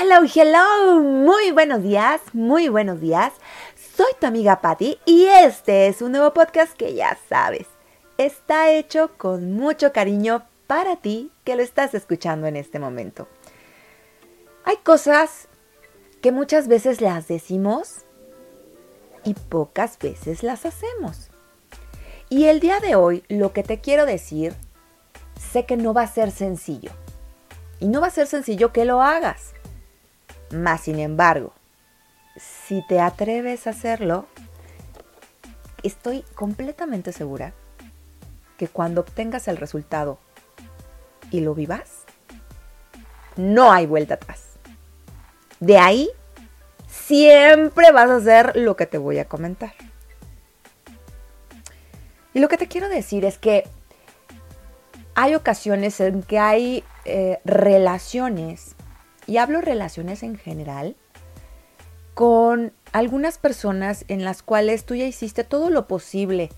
Hello, hello, muy buenos días, muy buenos días. Soy tu amiga Patty y este es un nuevo podcast que ya sabes, está hecho con mucho cariño para ti que lo estás escuchando en este momento. Hay cosas que muchas veces las decimos y pocas veces las hacemos. Y el día de hoy lo que te quiero decir, sé que no va a ser sencillo. Y no va a ser sencillo que lo hagas. Más sin embargo, si te atreves a hacerlo, estoy completamente segura que cuando obtengas el resultado y lo vivas, no hay vuelta atrás. De ahí siempre vas a hacer lo que te voy a comentar. Y lo que te quiero decir es que hay ocasiones en que hay eh, relaciones, y hablo relaciones en general, con algunas personas en las cuales tú ya hiciste todo lo posible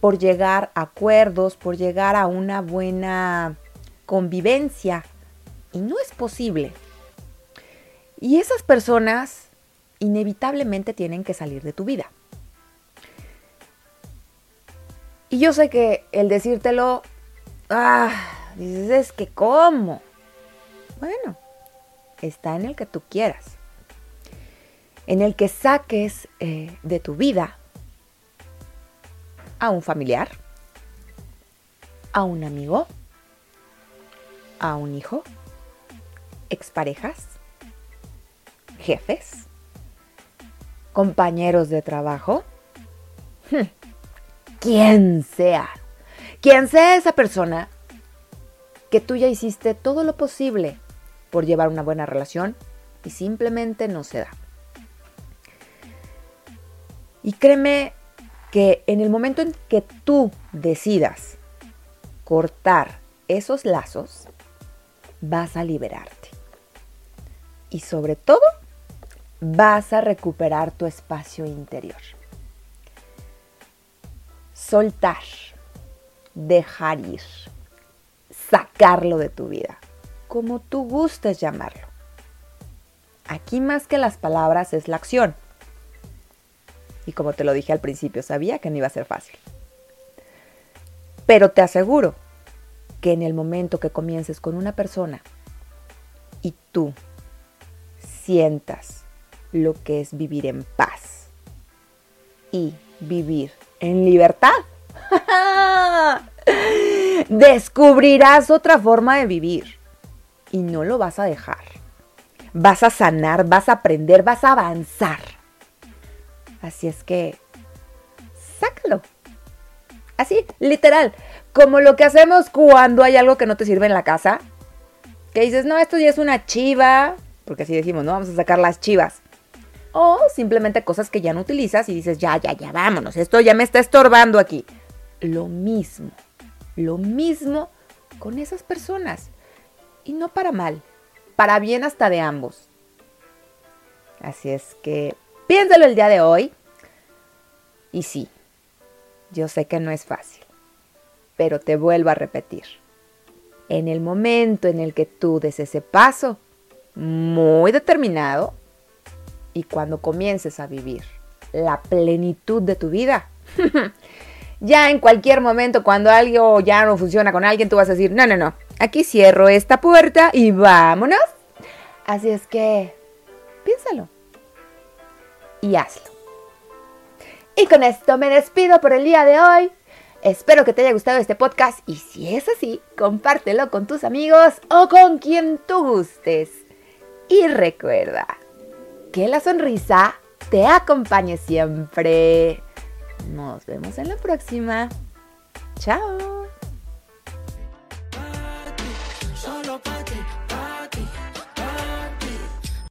por llegar a acuerdos, por llegar a una buena convivencia, y no es posible. Y esas personas inevitablemente tienen que salir de tu vida. Y yo sé que el decírtelo, ah, dices, es que ¿cómo? Bueno, está en el que tú quieras. En el que saques eh, de tu vida a un familiar, a un amigo, a un hijo, exparejas, jefes, compañeros de trabajo, hmm, quien sea, quien sea esa persona que tú ya hiciste todo lo posible por llevar una buena relación y simplemente no se da. Y créeme que en el momento en que tú decidas cortar esos lazos, vas a liberarte. Y sobre todo, vas a recuperar tu espacio interior. Soltar, dejar ir, sacarlo de tu vida, como tú gustes llamarlo. Aquí más que las palabras es la acción. Y como te lo dije al principio, sabía que no iba a ser fácil. Pero te aseguro que en el momento que comiences con una persona y tú sientas lo que es vivir en paz y vivir en libertad. Descubrirás otra forma de vivir y no lo vas a dejar. Vas a sanar, vas a aprender, vas a avanzar. Así es que, sácalo. Así, literal, como lo que hacemos cuando hay algo que no te sirve en la casa. Que dices, no, esto ya es una chiva, porque así decimos, ¿no? Vamos a sacar las chivas. O simplemente cosas que ya no utilizas y dices, ya, ya, ya, vámonos, esto ya me está estorbando aquí. Lo mismo, lo mismo con esas personas. Y no para mal, para bien hasta de ambos. Así es que piénsalo el día de hoy. Y sí, yo sé que no es fácil, pero te vuelvo a repetir. En el momento en el que tú des ese paso, muy determinado, y cuando comiences a vivir la plenitud de tu vida, ya en cualquier momento cuando algo ya no funciona con alguien, tú vas a decir, no, no, no, aquí cierro esta puerta y vámonos. Así es que piénsalo y hazlo. Y con esto me despido por el día de hoy. Espero que te haya gustado este podcast y si es así, compártelo con tus amigos o con quien tú gustes. Y recuerda, que la sonrisa te acompañe siempre. Nos vemos en la próxima. Chao.